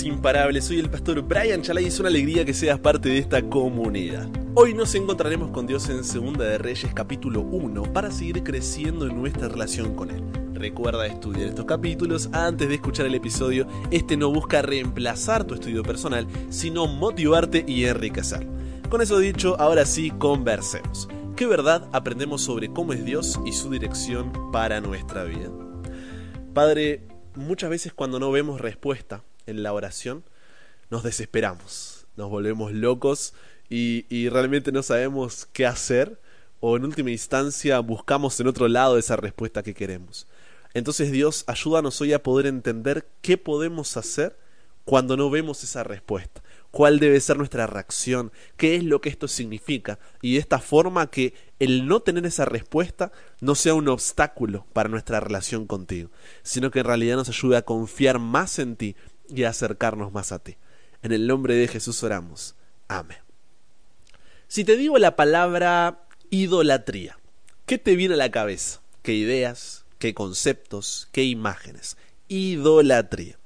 imparables, soy el pastor Brian Chalay y es una alegría que seas parte de esta comunidad. Hoy nos encontraremos con Dios en Segunda de Reyes capítulo 1 para seguir creciendo en nuestra relación con Él. Recuerda estudiar estos capítulos antes de escuchar el episodio. Este no busca reemplazar tu estudio personal, sino motivarte y enriquecer. Con eso dicho, ahora sí, conversemos. ¿Qué verdad aprendemos sobre cómo es Dios y su dirección para nuestra vida? Padre, muchas veces cuando no vemos respuesta en la oración, nos desesperamos, nos volvemos locos y, realmente no sabemos qué hacer o en última instancia buscamos en otro lado esa respuesta que queremos. Entonces Dios, ayúdanos hoy a poder entender qué podemos hacer cuando no vemos esa respuesta. Cuál debe ser nuestra reacción, qué es lo que esto significa, y de esta forma que el no tener esa respuesta no sea un obstáculo para nuestra relación contigo, sino que en realidad nos ayude a confiar más en ti y acercarnos más a ti. En el nombre de Jesús oramos. Amén. Si te digo la palabra idolatría, ¿qué te viene a la cabeza? ¿Qué ideas? ¿Qué conceptos? ¿Qué imágenes? Idolatría.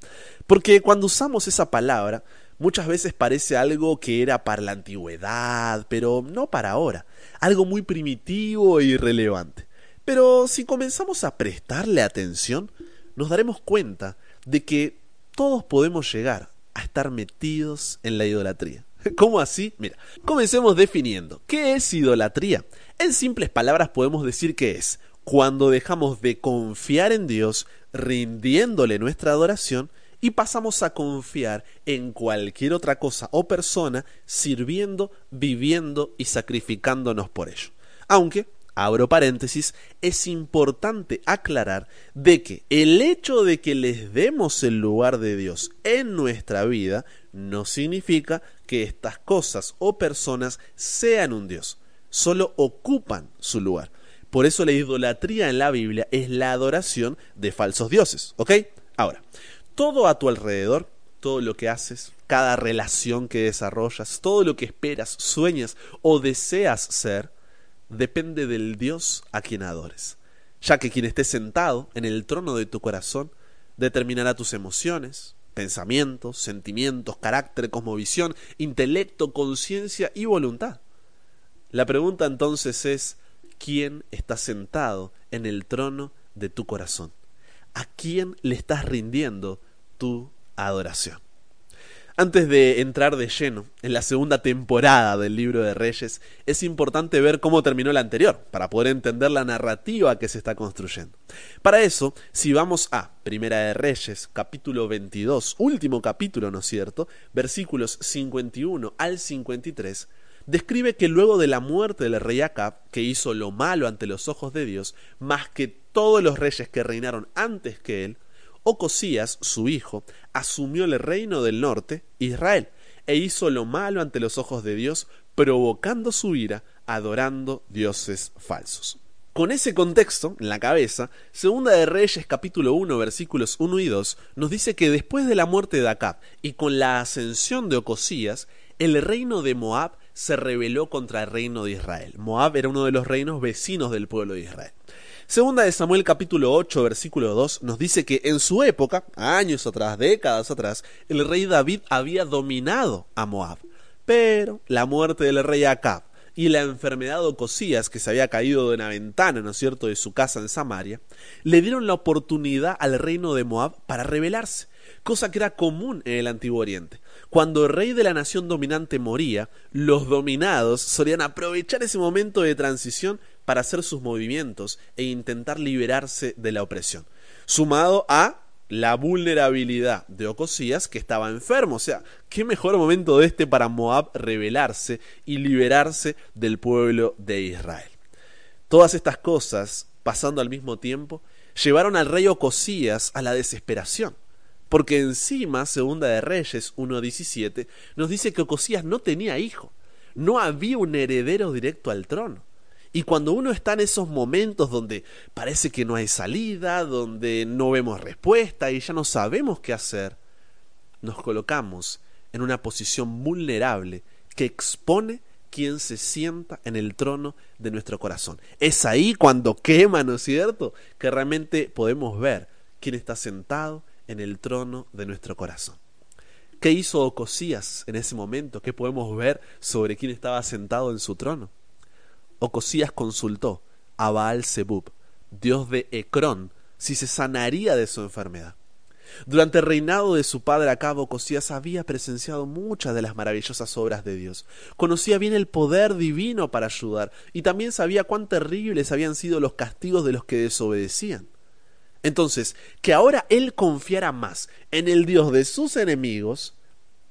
Porque cuando usamos esa palabra, muchas veces parece algo que era para la antigüedad, pero no para ahora, algo muy primitivo e irrelevante. Pero si comenzamos a prestarle atención, nos daremos cuenta de que todos podemos llegar a estar metidos en la idolatría. ¿Cómo así? Mira, comencemos definiendo. ¿Qué es idolatría? En simples palabras podemos decir que es cuando dejamos de confiar en Dios, rindiéndole nuestra adoración, y pasamos a confiar en cualquier otra cosa o persona sirviendo, viviendo y sacrificándonos por ello. Aunque, abro paréntesis, es importante aclarar de que el hecho de que les demos el lugar de Dios en nuestra vida no significa que estas cosas o personas sean un Dios, solo ocupan su lugar. Por eso la idolatría en la Biblia es la adoración de falsos dioses, ¿ok? Ahora, todo a tu alrededor, todo lo que haces, cada relación que desarrollas, todo lo que esperas, sueñas o deseas ser, depende del Dios a quien adores, ya que quien esté sentado en el trono de tu corazón determinará tus emociones, pensamientos, sentimientos, carácter, cosmovisión, intelecto, conciencia y voluntad. La pregunta entonces es, ¿quién está sentado en el trono de tu corazón? ¿A quién le estás rindiendo tu adoración. Antes de entrar de lleno en la segunda temporada del libro de Reyes, es importante ver cómo terminó la anterior, para poder entender la narrativa que se está construyendo. Para eso, si vamos a Primera de Reyes, capítulo 22, último capítulo, ¿no es cierto?, versículos 51 al 53, describe que luego de la muerte del rey Acab, que hizo lo malo ante los ojos de Dios, más que todos los reyes que reinaron antes que él, Ocosías, su hijo, asumió el reino del norte, Israel, e hizo lo malo ante los ojos de Dios, provocando su ira, adorando dioses falsos. Con ese contexto en la cabeza, Segunda de Reyes capítulo 1 versículos 1 y 2 nos dice que después de la muerte de Acab y con la ascensión de Ocosías, el reino de Moab se rebeló contra el reino de Israel. Moab era uno de los reinos vecinos del pueblo de Israel. Segunda de Samuel capítulo 8 versículo 2 nos dice que en su época, años atrás, décadas atrás, el rey David había dominado a Moab. Pero la muerte del rey Acab y la enfermedad de Ocosías, que se había caído de una ventana, ¿no es cierto?, de su casa en Samaria, le dieron la oportunidad al reino de Moab para rebelarse, cosa que era común en el Antiguo Oriente. Cuando el rey de la nación dominante moría, los dominados solían aprovechar ese momento de transición para hacer sus movimientos e intentar liberarse de la opresión. Sumado a la vulnerabilidad de Ocosías que estaba enfermo. O sea, qué mejor momento de este para Moab rebelarse y liberarse del pueblo de Israel. Todas estas cosas, pasando al mismo tiempo, llevaron al rey Ocosías a la desesperación. Porque encima, segunda de Reyes 1.17, nos dice que Ocosías no tenía hijo. No había un heredero directo al trono. Y cuando uno está en esos momentos donde parece que no hay salida, donde no vemos respuesta y ya no sabemos qué hacer, nos colocamos en una posición vulnerable que expone quien se sienta en el trono de nuestro corazón. Es ahí cuando quema, ¿no es cierto? Que realmente podemos ver quién está sentado en el trono de nuestro corazón. ¿Qué hizo Ocosías en ese momento? ¿Qué podemos ver sobre quién estaba sentado en su trono? Ocosías consultó a Baal Zebub, dios de Ecrón, si se sanaría de su enfermedad. Durante el reinado de su padre Acab, Ocosías había presenciado muchas de las maravillosas obras de Dios. Conocía bien el poder divino para ayudar y también sabía cuán terribles habían sido los castigos de los que desobedecían. Entonces, que ahora él confiara más en el Dios de sus enemigos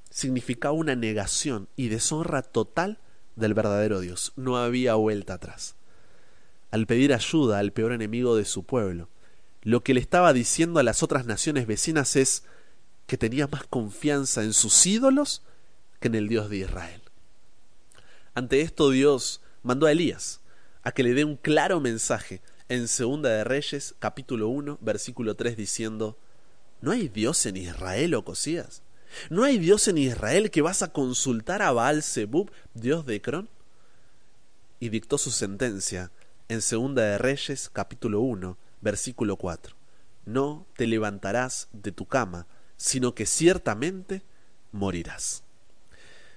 significaba una negación y deshonra total del verdadero Dios. No había vuelta atrás. Al pedir ayuda al peor enemigo de su pueblo, lo que le estaba diciendo a las otras naciones vecinas es que tenía más confianza en sus ídolos que en el Dios de Israel. Ante esto Dios mandó a Elías a que le dé un claro mensaje en Segunda de Reyes, capítulo 1, versículo 3, diciendo, ¿No hay Dios en Israel, o Cosías? ¿No hay Dios en Israel que vas a consultar a Baal Zebub, Dios de Ecrón? Y dictó su sentencia en Segunda de Reyes, capítulo 1, versículo 4. No te levantarás de tu cama, sino que ciertamente morirás.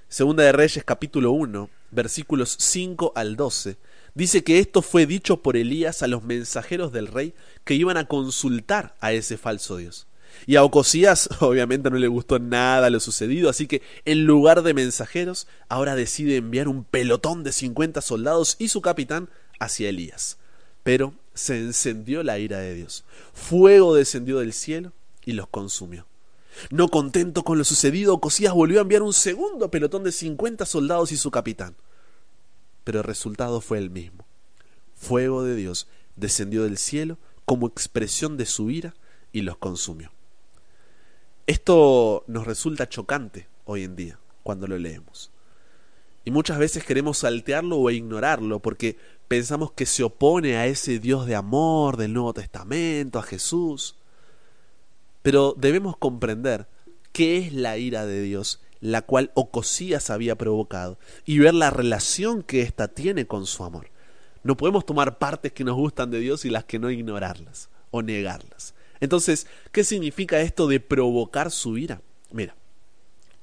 Segunda de Reyes, capítulo 1, versículos 5 al 12, dice que esto fue dicho por Elías a los mensajeros del rey que iban a consultar a ese falso Dios. Y a Ocosías obviamente no le gustó nada lo sucedido, así que en lugar de mensajeros, ahora decide enviar un pelotón de 50 soldados y su capitán hacia Elías. Pero se encendió la ira de Dios. Fuego descendió del cielo y los consumió. No contento con lo sucedido, Ocosías volvió a enviar un segundo pelotón de 50 soldados y su capitán. Pero el resultado fue el mismo. Fuego de Dios descendió del cielo como expresión de su ira y los consumió. Esto nos resulta chocante hoy en día cuando lo leemos. Y muchas veces queremos saltearlo o ignorarlo porque pensamos que se opone a ese Dios de amor del Nuevo Testamento, a Jesús. Pero debemos comprender qué es la ira de Dios, la cual Ocosías había provocado, y ver la relación que ésta tiene con su amor. No podemos tomar partes que nos gustan de Dios y las que no ignorarlas o negarlas. Entonces, ¿qué significa esto de provocar su ira? Mira,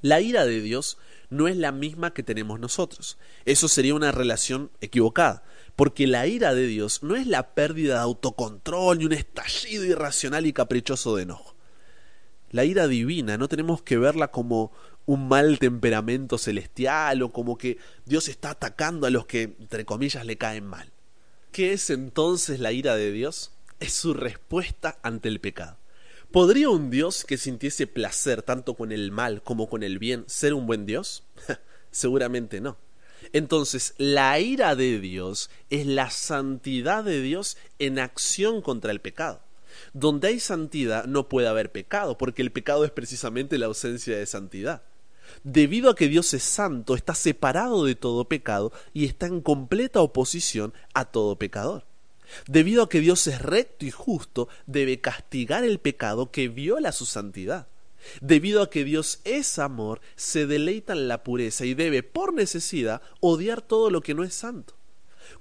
la ira de Dios no es la misma que tenemos nosotros. Eso sería una relación equivocada, porque la ira de Dios no es la pérdida de autocontrol ni un estallido irracional y caprichoso de enojo. La ira divina no tenemos que verla como un mal temperamento celestial o como que Dios está atacando a los que, entre comillas, le caen mal. ¿Qué es entonces la ira de Dios? Es su respuesta ante el pecado. ¿Podría un Dios que sintiese placer tanto con el mal como con el bien ser un buen Dios? Seguramente no. Entonces, la ira de Dios es la santidad de Dios en acción contra el pecado. Donde hay santidad no puede haber pecado, porque el pecado es precisamente la ausencia de santidad. Debido a que Dios es santo, está separado de todo pecado y está en completa oposición a todo pecador. Debido a que Dios es recto y justo, debe castigar el pecado que viola su santidad. Debido a que Dios es amor, se deleita en la pureza y debe, por necesidad, odiar todo lo que no es santo.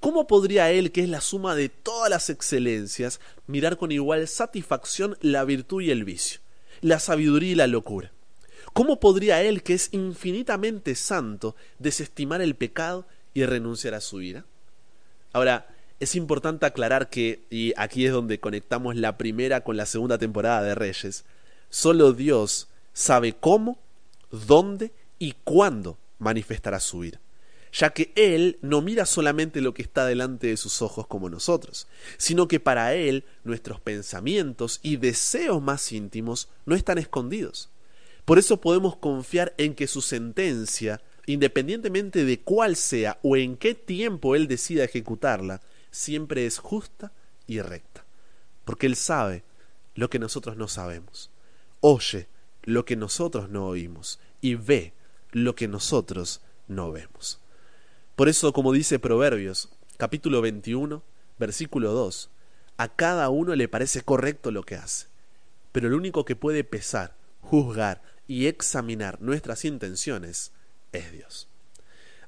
¿Cómo podría Él, que es la suma de todas las excelencias, mirar con igual satisfacción la virtud y el vicio, la sabiduría y la locura? ¿Cómo podría Él, que es infinitamente santo, desestimar el pecado y renunciar a su ira? Ahora, es importante aclarar que, y aquí es donde conectamos la primera con la segunda temporada de Reyes, solo Dios sabe cómo, dónde y cuándo manifestará su ira, ya que Él no mira solamente lo que está delante de sus ojos como nosotros, sino que para Él nuestros pensamientos y deseos más íntimos no están escondidos. Por eso podemos confiar en que su sentencia, independientemente de cuál sea o en qué tiempo Él decida ejecutarla, siempre es justa y recta, porque Él sabe lo que nosotros no sabemos, oye lo que nosotros no oímos y ve lo que nosotros no vemos. Por eso, como dice Proverbios, capítulo 21, versículo 2, a cada uno le parece correcto lo que hace, pero el único que puede pesar, juzgar y examinar nuestras intenciones es Dios.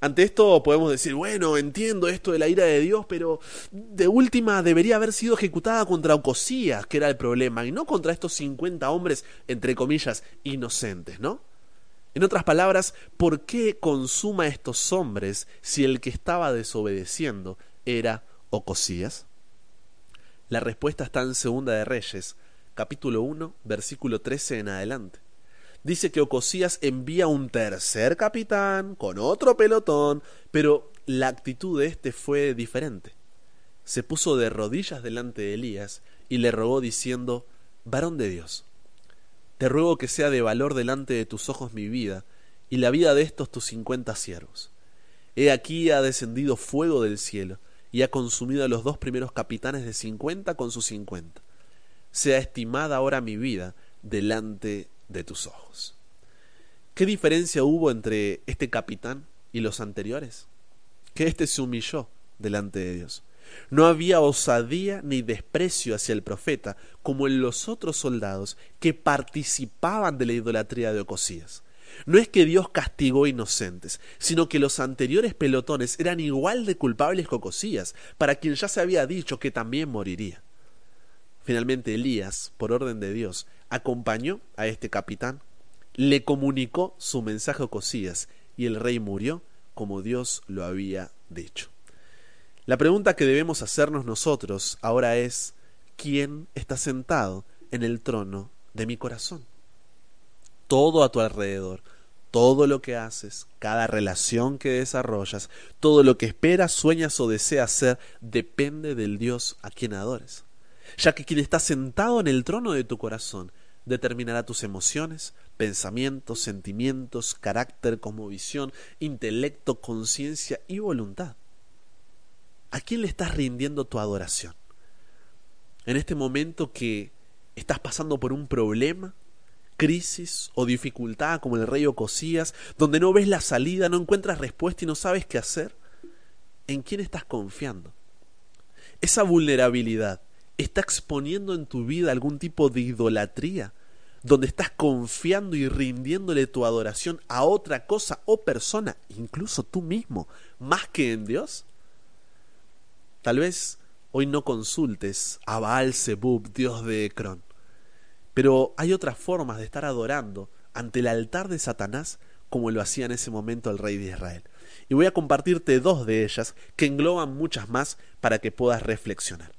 Ante esto podemos decir, bueno, entiendo esto de la ira de Dios, pero de última debería haber sido ejecutada contra Ocosías, que era el problema, y no contra estos 50 hombres, entre comillas, inocentes, ¿no? En otras palabras, ¿por qué consuma a estos hombres si el que estaba desobedeciendo era Ocosías? La respuesta está en Segunda de Reyes, capítulo 1, versículo 13 en adelante. Dice que Ocosías envía un tercer capitán con otro pelotón, pero la actitud de este fue diferente. Se puso de rodillas delante de Elías y le rogó diciendo, Varón de Dios, te ruego que sea de valor delante de tus ojos mi vida y la vida de estos tus cincuenta siervos. He aquí ha descendido fuego del cielo y ha consumido a los dos primeros capitanes de cincuenta con sus cincuenta. Sea estimada ahora mi vida delante de tus ojos. ¿Qué diferencia hubo entre este capitán y los anteriores? Que éste se humilló delante de Dios. No había osadía ni desprecio hacia el profeta como en los otros soldados que participaban de la idolatría de Ocosías. No es que Dios castigó inocentes, sino que los anteriores pelotones eran igual de culpables que Ocosías, para quien ya se había dicho que también moriría. Finalmente Elías, por orden de Dios, acompañó a este capitán, le comunicó su mensaje a Ocosías, y el rey murió como Dios lo había dicho. La pregunta que debemos hacernos nosotros ahora es, ¿quién está sentado en el trono de mi corazón? Todo a tu alrededor, todo lo que haces, cada relación que desarrollas, todo lo que esperas, sueñas o deseas ser, depende del Dios a quien adores. Ya que quien está sentado en el trono de tu corazón determinará tus emociones, pensamientos, sentimientos, carácter, visión, intelecto, conciencia y voluntad. ¿A quién le estás rindiendo tu adoración? En este momento que estás pasando por un problema, crisis o dificultad como el rey Ocosías, donde no ves la salida, no encuentras respuesta y no sabes qué hacer, ¿en quién estás confiando? Esa vulnerabilidad está exponiendo en tu vida algún tipo de idolatría, donde estás confiando y rindiéndole tu adoración a otra cosa o persona, incluso tú mismo, más que en Dios. Tal vez hoy no consultes a Baal Zebub, dios de Ecrón, pero hay otras formas de estar adorando ante el altar de Satanás como lo hacía en ese momento el rey de Israel. Y voy a compartirte dos de ellas que engloban muchas más para que puedas reflexionar.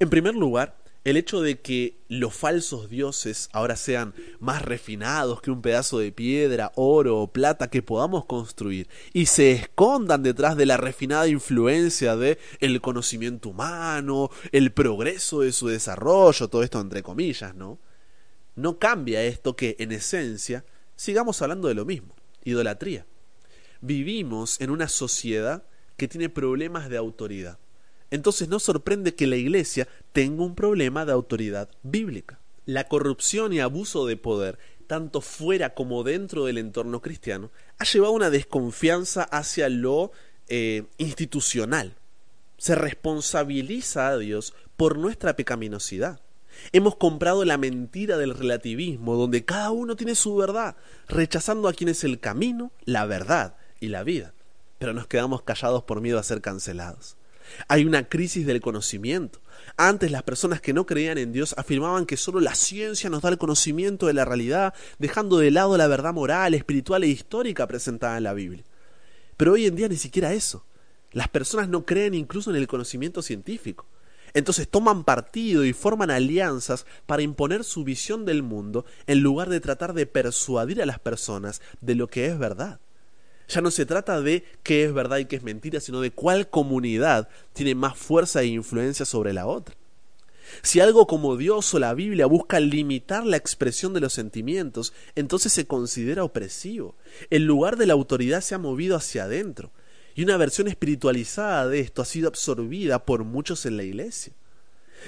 En primer lugar, el hecho de que los falsos dioses ahora sean más refinados que un pedazo de piedra, oro o plata que podamos construir y se escondan detrás de la refinada influencia de el conocimiento humano, el progreso de su desarrollo, todo esto entre comillas, ¿no? No cambia esto que en esencia sigamos hablando de lo mismo, idolatría. Vivimos en una sociedad que tiene problemas de autoridad entonces no sorprende que la Iglesia tenga un problema de autoridad bíblica. La corrupción y abuso de poder, tanto fuera como dentro del entorno cristiano, ha llevado una desconfianza hacia lo eh, institucional. Se responsabiliza a Dios por nuestra pecaminosidad. Hemos comprado la mentira del relativismo, donde cada uno tiene su verdad, rechazando a quien es el camino, la verdad y la vida. Pero nos quedamos callados por miedo a ser cancelados. Hay una crisis del conocimiento. Antes las personas que no creían en Dios afirmaban que solo la ciencia nos da el conocimiento de la realidad, dejando de lado la verdad moral, espiritual e histórica presentada en la Biblia. Pero hoy en día ni siquiera eso. Las personas no creen incluso en el conocimiento científico. Entonces toman partido y forman alianzas para imponer su visión del mundo en lugar de tratar de persuadir a las personas de lo que es verdad. Ya no se trata de qué es verdad y qué es mentira, sino de cuál comunidad tiene más fuerza e influencia sobre la otra. Si algo como Dios o la Biblia busca limitar la expresión de los sentimientos, entonces se considera opresivo. El lugar de la autoridad se ha movido hacia adentro, y una versión espiritualizada de esto ha sido absorbida por muchos en la iglesia.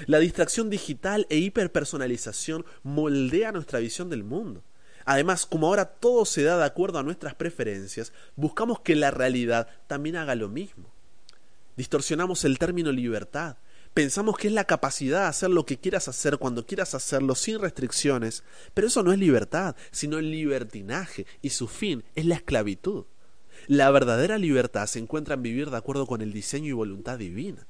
La distracción digital e hiperpersonalización moldea nuestra visión del mundo. Además, como ahora todo se da de acuerdo a nuestras preferencias, buscamos que la realidad también haga lo mismo. Distorsionamos el término libertad. Pensamos que es la capacidad de hacer lo que quieras hacer cuando quieras hacerlo sin restricciones, pero eso no es libertad, sino el libertinaje, y su fin es la esclavitud. La verdadera libertad se encuentra en vivir de acuerdo con el diseño y voluntad divina.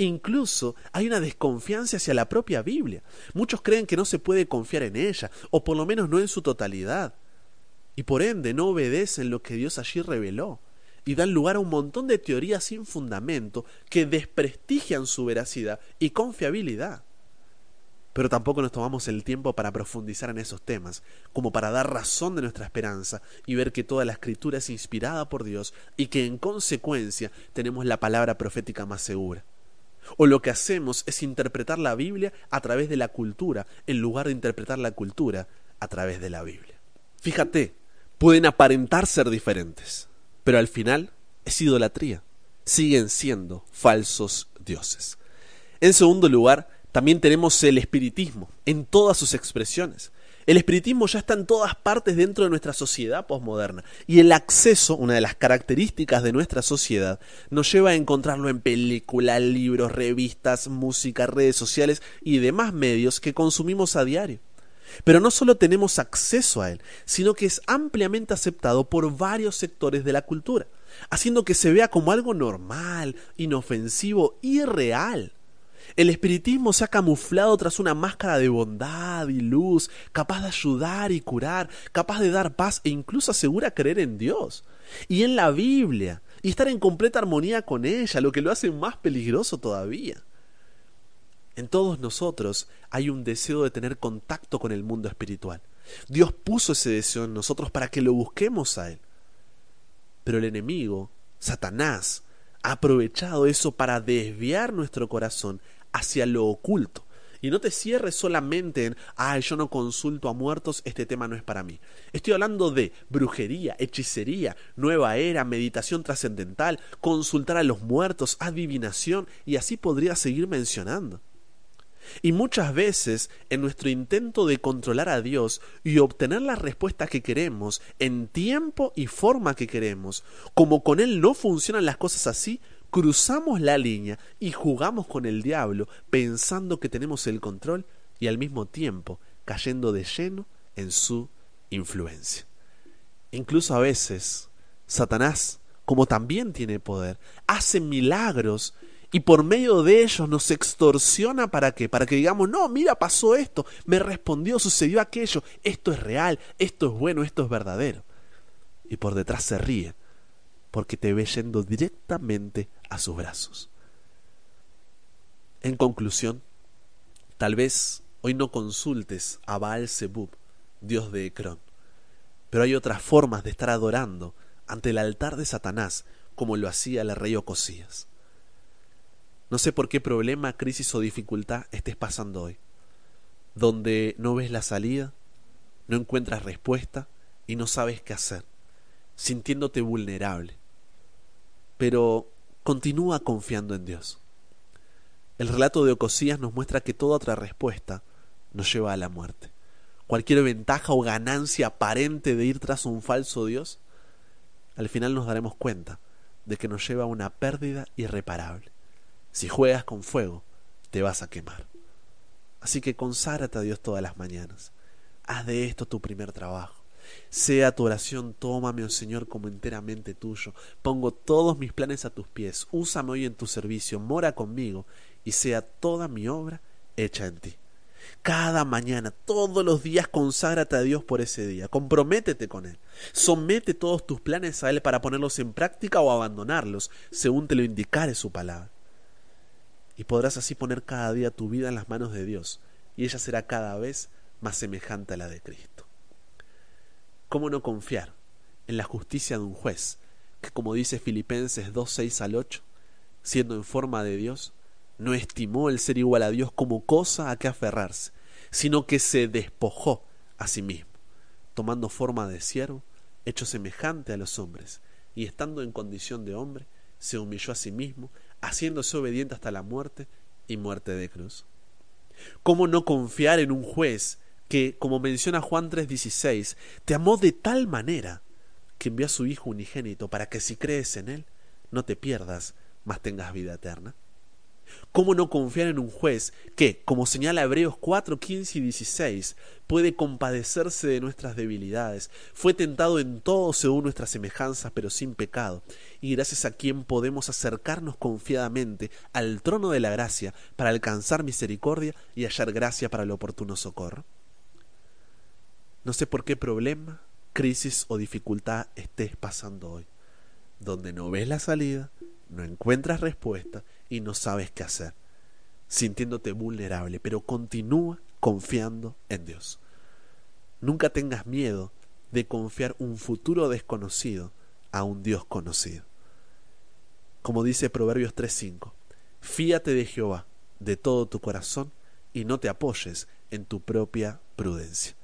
Incluso hay una desconfianza hacia la propia Biblia. Muchos creen que no se puede confiar en ella, o por lo menos no en su totalidad. y por ende no obedecen lo que Dios allí reveló y dan lugar a un montón de teorías sin fundamento que desprestigian su veracidad y confiabilidad. Pero tampoco nos tomamos el tiempo para profundizar en esos temas, como para dar razón de nuestra esperanza y ver que toda la escritura es inspirada por Dios y que en consecuencia tenemos la palabra profética más segura. O lo que hacemos es interpretar la Biblia a través de la cultura, en lugar de interpretar la cultura a través de la Biblia. Fíjate, pueden aparentar ser diferentes, pero al final es idolatría. Siguen siendo falsos dioses. En segundo lugar, también tenemos el espiritismo en todas sus expresiones. El espiritismo ya está en todas partes dentro de nuestra sociedad posmoderna y el acceso, una de las características de nuestra sociedad, nos lleva a encontrarlo en películas, libros, revistas, música, redes sociales y demás medios que consumimos a diario. Pero no solo tenemos acceso a él, sino que es ampliamente aceptado por varios sectores de la cultura, haciendo que se vea como algo normal, inofensivo y real. El espiritismo se ha camuflado tras una máscara de bondad y luz, capaz de ayudar y curar, capaz de dar paz e incluso asegura creer en Dios y en la Biblia y estar en completa armonía con ella, lo que lo hace más peligroso todavía. En todos nosotros hay un deseo de tener contacto con el mundo espiritual. Dios puso ese deseo en nosotros para que lo busquemos a Él. Pero el enemigo, Satanás, ha aprovechado eso para desviar nuestro corazón hacia lo oculto. Y no te cierres solamente en, ay, yo no consulto a muertos, este tema no es para mí. Estoy hablando de brujería, hechicería, nueva era, meditación trascendental, consultar a los muertos, adivinación, y así podría seguir mencionando. Y muchas veces, en nuestro intento de controlar a Dios y obtener la respuesta que queremos, en tiempo y forma que queremos, como con Él no funcionan las cosas así, cruzamos la línea y jugamos con el diablo pensando que tenemos el control y al mismo tiempo cayendo de lleno en su influencia. Incluso a veces, Satanás, como también tiene poder, hace milagros y por medio de ellos nos extorsiona para qué? Para que digamos, no, mira, pasó esto, me respondió, sucedió aquello, esto es real, esto es bueno, esto es verdadero. Y por detrás se ríe, porque te ve yendo directamente a sus brazos. En conclusión, tal vez hoy no consultes a Baal Zebub, dios de Ecrón, pero hay otras formas de estar adorando ante el altar de Satanás como lo hacía el rey Ocosías. No sé por qué problema, crisis o dificultad estés pasando hoy, donde no ves la salida, no encuentras respuesta y no sabes qué hacer, sintiéndote vulnerable. Pero continúa confiando en Dios. El relato de Ocosías nos muestra que toda otra respuesta nos lleva a la muerte. Cualquier ventaja o ganancia aparente de ir tras un falso Dios, al final nos daremos cuenta de que nos lleva a una pérdida irreparable. Si juegas con fuego, te vas a quemar. Así que conságrate a Dios todas las mañanas. Haz de esto tu primer trabajo. Sea tu oración, tómame, oh Señor, como enteramente tuyo. Pongo todos mis planes a tus pies. Úsame hoy en tu servicio, mora conmigo, y sea toda mi obra hecha en ti. Cada mañana, todos los días, conságrate a Dios por ese día. Comprométete con Él. Somete todos tus planes a Él para ponerlos en práctica o abandonarlos, según te lo indicare su palabra y podrás así poner cada día tu vida en las manos de Dios, y ella será cada vez más semejante a la de Cristo. ¿Cómo no confiar en la justicia de un juez, que como dice Filipenses 2, 6 al 8, siendo en forma de Dios, no estimó el ser igual a Dios como cosa a que aferrarse, sino que se despojó a sí mismo, tomando forma de siervo, hecho semejante a los hombres, y estando en condición de hombre, se humilló a sí mismo, haciéndose obediente hasta la muerte y muerte de cruz. ¿Cómo no confiar en un juez que, como menciona Juan 3:16, te amó de tal manera que envió a su Hijo unigénito para que si crees en Él, no te pierdas, mas tengas vida eterna? ¿Cómo no confiar en un juez que, como señala Hebreos 4, 15 y 16, puede compadecerse de nuestras debilidades, fue tentado en todo según nuestras semejanzas, pero sin pecado, y gracias a quien podemos acercarnos confiadamente al trono de la gracia para alcanzar misericordia y hallar gracia para el oportuno socorro? No sé por qué problema, crisis o dificultad estés pasando hoy, donde no ves la salida, no encuentras respuesta y no sabes qué hacer, sintiéndote vulnerable, pero continúa confiando en Dios. Nunca tengas miedo de confiar un futuro desconocido a un Dios conocido. Como dice Proverbios 3:5, fíate de Jehová de todo tu corazón y no te apoyes en tu propia prudencia,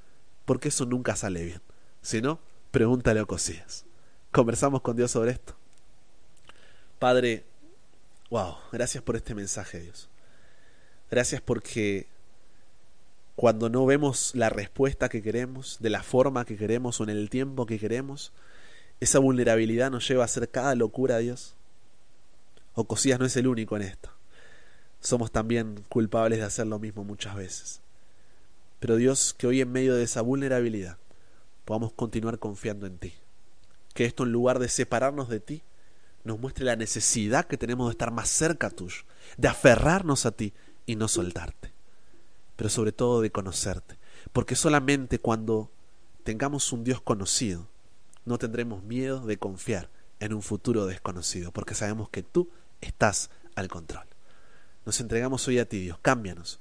porque eso nunca sale bien. Si no, pregúntale a Cosías. Conversamos con Dios sobre esto. Padre, wow, gracias por este mensaje, Dios. Gracias porque cuando no vemos la respuesta que queremos, de la forma que queremos o en el tiempo que queremos, esa vulnerabilidad nos lleva a hacer cada locura, Dios. O no es el único en esto. Somos también culpables de hacer lo mismo muchas veces. Pero Dios, que hoy en medio de esa vulnerabilidad podamos continuar confiando en ti. Que esto en lugar de separarnos de ti, nos muestre la necesidad que tenemos de estar más cerca tuyo, de aferrarnos a ti y no soltarte. Pero sobre todo de conocerte. Porque solamente cuando tengamos un Dios conocido, no tendremos miedo de confiar en un futuro desconocido, porque sabemos que tú estás al control. Nos entregamos hoy a ti, Dios. Cámbianos,